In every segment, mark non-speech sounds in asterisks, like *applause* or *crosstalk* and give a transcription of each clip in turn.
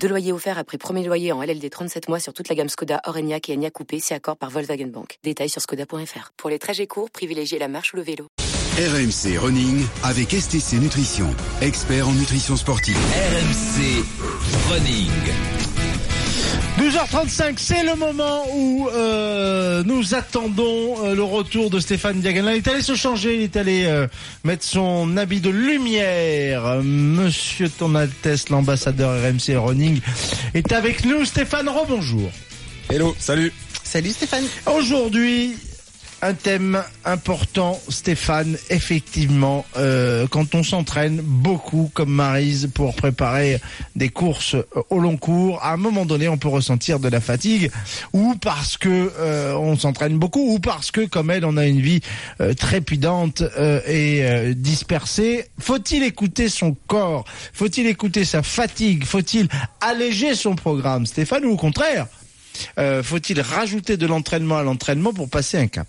Deux loyers offerts après premier loyer en LLD 37 mois sur toute la gamme Skoda, Orenia et Enya Coupé, si accord par Volkswagen Bank. Détails sur skoda.fr. Pour les trajets courts, privilégiez la marche ou le vélo. RMC Running avec STC Nutrition, expert en nutrition sportive. RMC Running. 12h35, c'est le moment où euh, nous attendons euh, le retour de Stéphane Diagana. Il est allé se changer, il est allé euh, mettre son habit de lumière. Monsieur ton Altesse, l'ambassadeur RMC Running, est avec nous. Stéphane, rebonjour. Hello, salut. Salut Stéphane. Aujourd'hui, un thème important, Stéphane. Effectivement, euh, quand on s'entraîne beaucoup comme Marise pour préparer des courses euh, au long cours, à un moment donné, on peut ressentir de la fatigue, ou parce que euh, on s'entraîne beaucoup, ou parce que, comme elle, on a une vie euh, trépidante et dispersée. Faut-il écouter son corps? Faut-il écouter sa fatigue? Faut-il alléger son programme, Stéphane, ou au contraire faut-il rajouter de l'entraînement à l'entraînement pour passer un cap?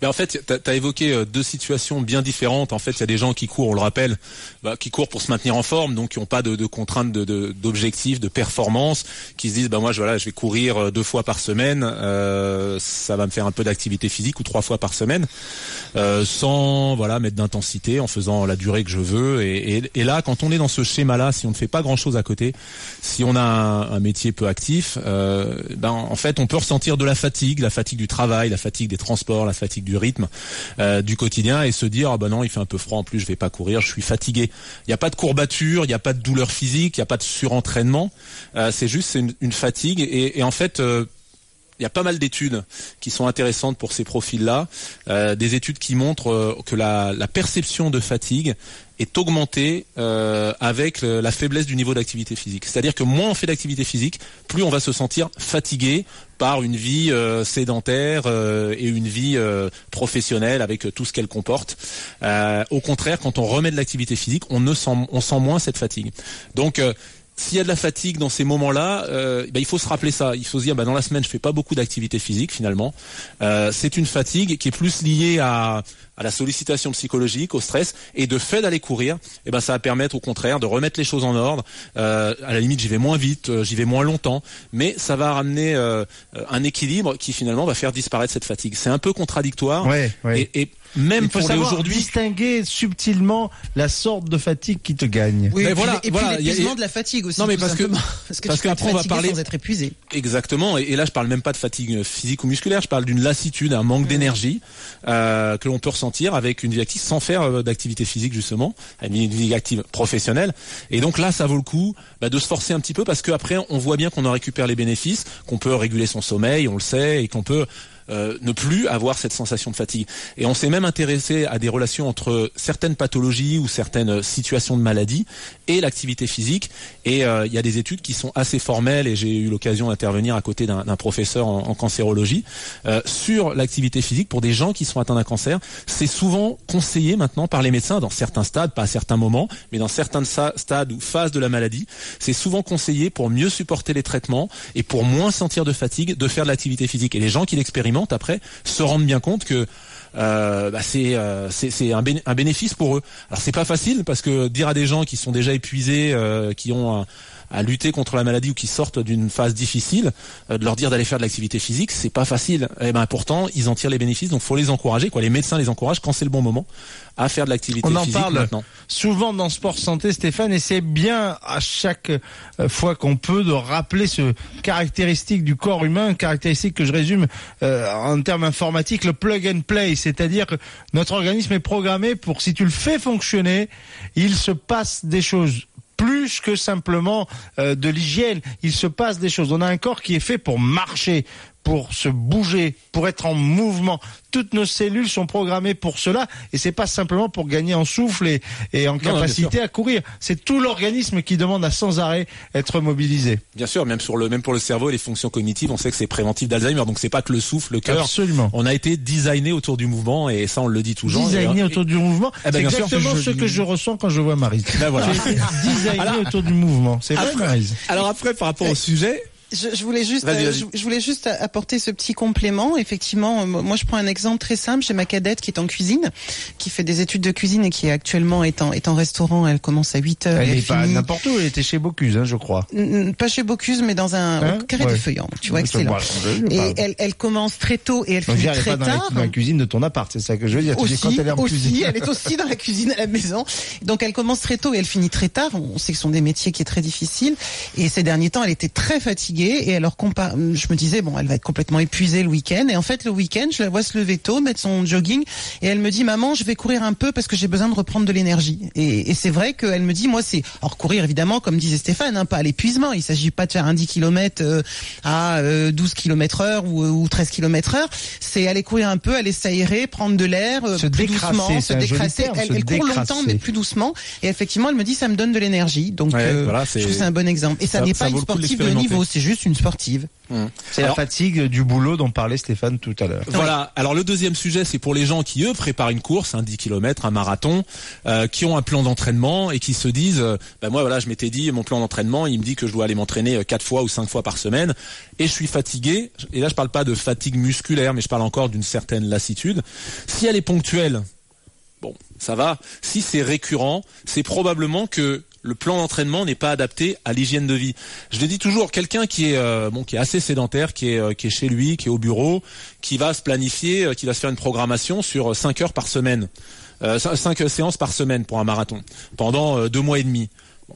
Ben en fait, tu as, évoqué euh, deux situations bien différentes. En fait, il y a des gens qui courent, on le rappelle, bah, qui courent pour se maintenir en forme, donc qui n'ont pas de, de contraintes d'objectifs, de, d'objectifs, de, performance, qui se disent, bah moi, je, vais courir euh, deux fois par semaine, euh, ça va me faire un peu d'activité physique ou trois fois par semaine, sans voilà mettre d'intensité, en faisant la durée que je veux. Et, là, quand on est dans ce schéma-là, si on ne fait pas grand-chose à côté, si on a un, métier peu actif, ben en fait, on peut ressentir de la fatigue, la fatigue du travail, la fatigue des transports, la fatigue du rythme euh, du quotidien, et se dire, ah ben non, il fait un peu froid en plus, je vais pas courir, je suis fatigué. Il n'y a pas de courbature, il n'y a pas de douleur physique, il n'y a pas de surentraînement. Euh, c'est juste une, fatigue, et, et en fait. Euh, il y a pas mal d'études qui sont intéressantes pour ces profils-là, euh, des études qui montrent euh, que la, la, perception de fatigue est augmentée euh, avec la faiblesse du niveau d'activité physique. C'est-à-dire que moins on fait d'activité physique, plus on va se sentir fatigué par une vie euh, sédentaire euh, et une vie euh, professionnelle avec tout ce qu'elle comporte. au contraire, quand on remet de l'activité physique, on ne sent, on sent moins cette fatigue. Donc s'il y a de la fatigue dans ces moments-là, euh, bah, il faut se rappeler ça. Il faut se dire, bah, dans la semaine, je fais pas beaucoup d'activité physique finalement. Euh, c'est une fatigue qui est plus liée à, à, la sollicitation psychologique, au stress, et de fait d'aller courir, et ben ça va permettre au contraire de remettre les choses en ordre. Euh, à la limite, j'y vais moins vite, euh, j'y vais moins longtemps, mais ça va ramener euh, un équilibre qui finalement va faire disparaître cette fatigue. C'est un peu contradictoire. Ouais, ouais. Et, et même Il faut pour savoir aujourd'hui distinguer subtilement la sorte de fatigue qui te gagne. Oui, Mais et puis, voilà, et puis voilà, il y a- l'épuisement de la fatigue aussi. Non, mais tout parce que- simplement. *laughs* parce que parce qu'après, on va parler- sans être épuisé. Exactement, et, et là je parle même pas de fatigue physique ou musculaire, je parle d'une lassitude, un manque d'énergie euh, que l'on peut ressentir avec une vie active sans faire euh, d'activité physique justement, une vie active professionnelle. Et donc là, ça vaut le coup bah, de se forcer un petit peu parce qu'après on voit bien qu'on en récupère les bénéfices, qu'on peut réguler son sommeil, on le sait, et qu'on peut euh, ne plus avoir cette sensation de fatigue. Et on s'est même intéressé à des relations entre certaines pathologies ou certaines situations de maladie et l'activité physique. Et euh, il y a des études qui sont assez formelles, et j'ai eu l'occasion d'intervenir à côté d'un professeur en, cancérologie, euh, sur l'activité physique pour des gens qui sont atteints d'un cancer. C'est souvent conseillé maintenant par les médecins dans certains stades, pas à certains moments, mais dans certains stades ou phases de la maladie. C'est souvent conseillé pour mieux supporter les traitements et pour moins sentir de fatigue de faire de l'activité physique. Et les gens qui l'expérimentent après se rendent bien compte que euh, bah c'est euh, c'est un, béné un, bénéfice pour eux. Alors c'est pas facile parce que dire à des gens qui sont déjà épuisés, euh, qui ont un, à lutter contre la maladie ou qui sortent d'une phase difficile, euh, de leur dire d'aller faire de l'activité physique, c'est pas facile. Et ben pourtant, ils en tirent les bénéfices, donc faut les encourager. Quoi, les médecins les encouragent quand c'est le bon moment à faire de l'activité On en physique parle maintenant. souvent dans Sport Santé, Stéphane, et c'est bien à chaque euh, fois qu'on peut de rappeler ce caractéristique du corps humain, caractéristique que je résume euh, en termes informatiques, le plug and play, c'est-à-dire que notre organisme est programmé pour, si tu le fais fonctionner, il se passe des choses plus que simplement euh, de l'hygiène. Il se passe des choses. On a un corps qui est fait pour marcher, pour se bouger, pour être en mouvement. Toutes nos cellules sont programmées pour cela et c'est pas simplement pour gagner en souffle et, et en Non, non, capacité à courir. C'est tout l'organisme qui demande à sans arrêt être mobilisé. Bien sûr, même sur le même pour le cerveau et les fonctions cognitives, on sait que c'est préventif d'Alzheimer. Donc c'est pas que le souffle, le cœur. Absolument. On a été designé autour du mouvement et ça on le dit toujours. Designé Et- autour du mouvement. Eh ben, c'est bien sûr, exactement je- ce que je ressens quand je vois Marise. Ben voilà. J'ai été designé autour du mouvement. C'est vrai, Marise. Alors après, par rapport au sujet, Je, je voulais juste, euh, je, je voulais juste apporter ce petit complément. Effectivement, euh, moi je prends un exemple très simple. J'ai ma cadette qui est en cuisine, qui fait des études de cuisine et qui actuellement est en, est en restaurant. Elle commence à 8 heures. Elle n'est pas n'importe où, elle était chez Bocuse, hein, je crois. Pas chez Bocuse, mais dans un Hein carré Ouais. des feuillants. Tu vois, excellent. Et elle, elle commence très tôt et elle finit très pas dans la, tard. dans la cuisine de ton appart, c'est ça que je veux dire. Tu dis aussi, quand elle est en aussi, cuisine. elle est aussi dans la cuisine à la maison. Donc elle commence très tôt et elle finit très tard. On sait que ce sont des métiers qui est très difficiles. Et ces derniers temps, elle était très fatiguée et alors je me disais bon, elle va être complètement épuisée le week-end. Et en fait, le week-end, je la vois se lever tôt, mettre son jogging et elle me dit maman, je vais courir un peu parce que j'ai besoin de reprendre de l'énergie. Et, et c'est vrai qu'elle me dit moi c'est alors courir évidemment comme disait Stéphane, hein, pas à l'épuisement. Il s'agit pas de faire un 10 km à euh, 12 km heure ou, ou 13 km heure. C'est aller courir un peu, aller s'aérer, prendre de l'air, euh, Se plus décrasser, doucement, se décrasser. terme, elle, se elle court longtemps, décrasser. mais plus doucement. Et effectivement, elle me dit ça me donne de l'énergie. Donc, Ouais, euh, voilà, je trouve c'est un bon exemple. Et ça, ça- n'est ça pas une coup de sportive de niveau, c'est juste une sportive. C'est la fatigue du boulot dont parlait Stéphane tout à l'heure. Voilà. Alors le deuxième sujet, c'est pour les gens qui eux préparent une course, un 10 km, un marathon, euh, qui ont un plan d'entraînement et qui se disent, euh, ben moi voilà, je m'étais dit mon plan d'entraînement, il me dit que je dois aller m'entraîner euh, quatre fois ou cinq fois par semaine, et je suis fatigué. Et là, je parle pas de fatigue musculaire, mais je parle encore d'une certaine lassitude. Si elle est ponctuelle, bon, ça va. Si c'est récurrent, c'est probablement que le plan d'entraînement n'est pas adapté à l'hygiène de vie. Je le dis toujours, quelqu'un qui est euh, bon, qui est assez sédentaire, qui est euh, qui est chez lui, qui est au bureau, qui va se planifier, euh, qui va se faire une programmation sur 5 heures par semaine, 5 séances par semaine pour un marathon pendant deux mois et demi.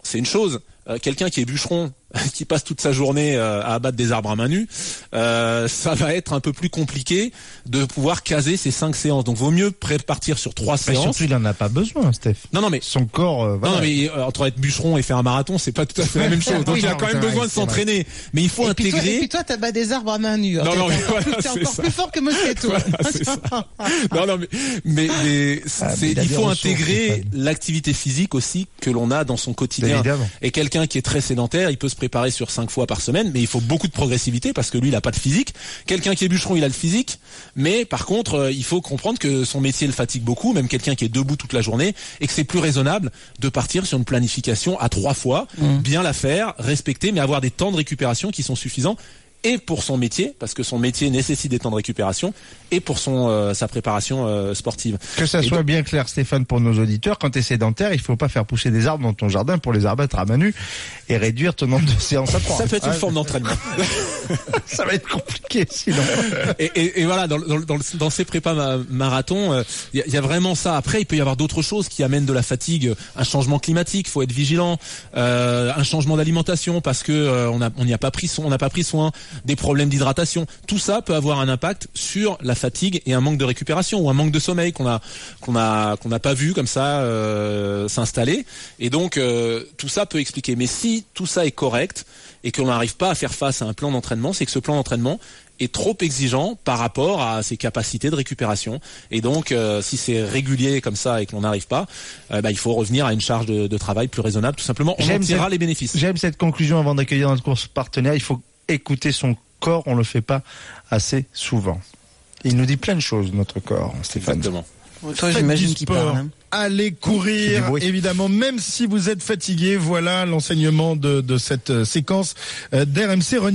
C'est une chose. Quelqu'un qui est bûcheron, *laughs* qui passe toute sa journée euh, à abattre des arbres à main nue, euh, ça va être un peu plus compliqué de pouvoir caser ces cinq séances. Donc, vaut mieux partir sur trois Mais séances. surtout, il en a pas besoin, Steph. Non, non, mais Son corps, euh, voilà. non, non, mais euh, entre être bûcheron et faire un marathon, c'est pas tout à fait la même *laughs* chose. Donc Oui, il a non, quand même vrai, besoin de s'entraîner. Mais il faut et, puis toi, et intégrer. puis toi, t'as bas des arbres à main nue. Non, T'es non, encore, mais voilà, c'est encore ça. plus fort que Moscato. *laughs* Voilà, c'est ça. Non, non, mais, mais, mais Ah, mais il faut intégrer l'activité physique aussi que l'on a dans son quotidien. Évidemment. Et quelqu'un qui est très sédentaire, il peut se préparer sur cinq fois par semaine, mais il faut beaucoup de progressivité parce que lui, il a pas de physique. Quelqu'un qui est bûcheron, il a le physique, mais par contre, euh, il faut comprendre que son métier le fatigue beaucoup, même quelqu'un qui est debout toute la journée, et que c'est plus raisonnable de partir sur une planification à trois fois, bien la faire, respecter, mais avoir des temps de récupération qui sont suffisants. Et pour son métier, parce que son métier nécessite des temps de récupération, et pour son euh, sa préparation euh, sportive. Que ça Et soit donc- bien clair, Stéphane, pour nos auditeurs, quand tu es sédentaire, il faut pas faire pousser des arbres dans ton jardin pour les abattre à main nue et réduire ton nombre de *laughs* séances à trois. Ça peut être une forme d'entraînement. *laughs* Ça va être compliqué sinon. *laughs* et, et, et voilà, dans, dans, dans, dans ces prépas ma- marathons, il y, a- y a vraiment ça. Après, il peut y avoir d'autres choses qui amènent de la fatigue, un changement climatique, faut être vigilant, euh, un changement d'alimentation parce que euh, on a- on n'y a pas pris soin, on n'a pas pris soin, des problèmes d'hydratation. Tout ça peut avoir un impact sur la fatigue et un manque de récupération ou un manque de sommeil qu'on a qu'on a qu'on n'a pas vu comme ça euh, s'installer. Et donc euh, tout ça peut expliquer. Mais si tout ça est correct et qu'on n'arrive pas à faire face à un plan d'entraînement, c'est que ce plan d'entraînement est trop exigeant par rapport à ses capacités de récupération. Et donc, euh, si c'est régulier comme ça et que l'on n'arrive pas, euh, bah, il faut revenir à une charge de, de travail plus raisonnable, tout simplement. On tirera les bénéfices. J'aime cette conclusion avant d'accueillir notre course partenaire. Il faut écouter son corps, on le fait pas assez souvent. Il nous dit plein de choses, notre corps, Stéphane. Exactement. Toi, j'imagine qu'il parle. hein. Allez courir, évidemment, même si vous êtes fatigué. Voilà l'enseignement de, de cette euh, séquence euh, d'RMC Running.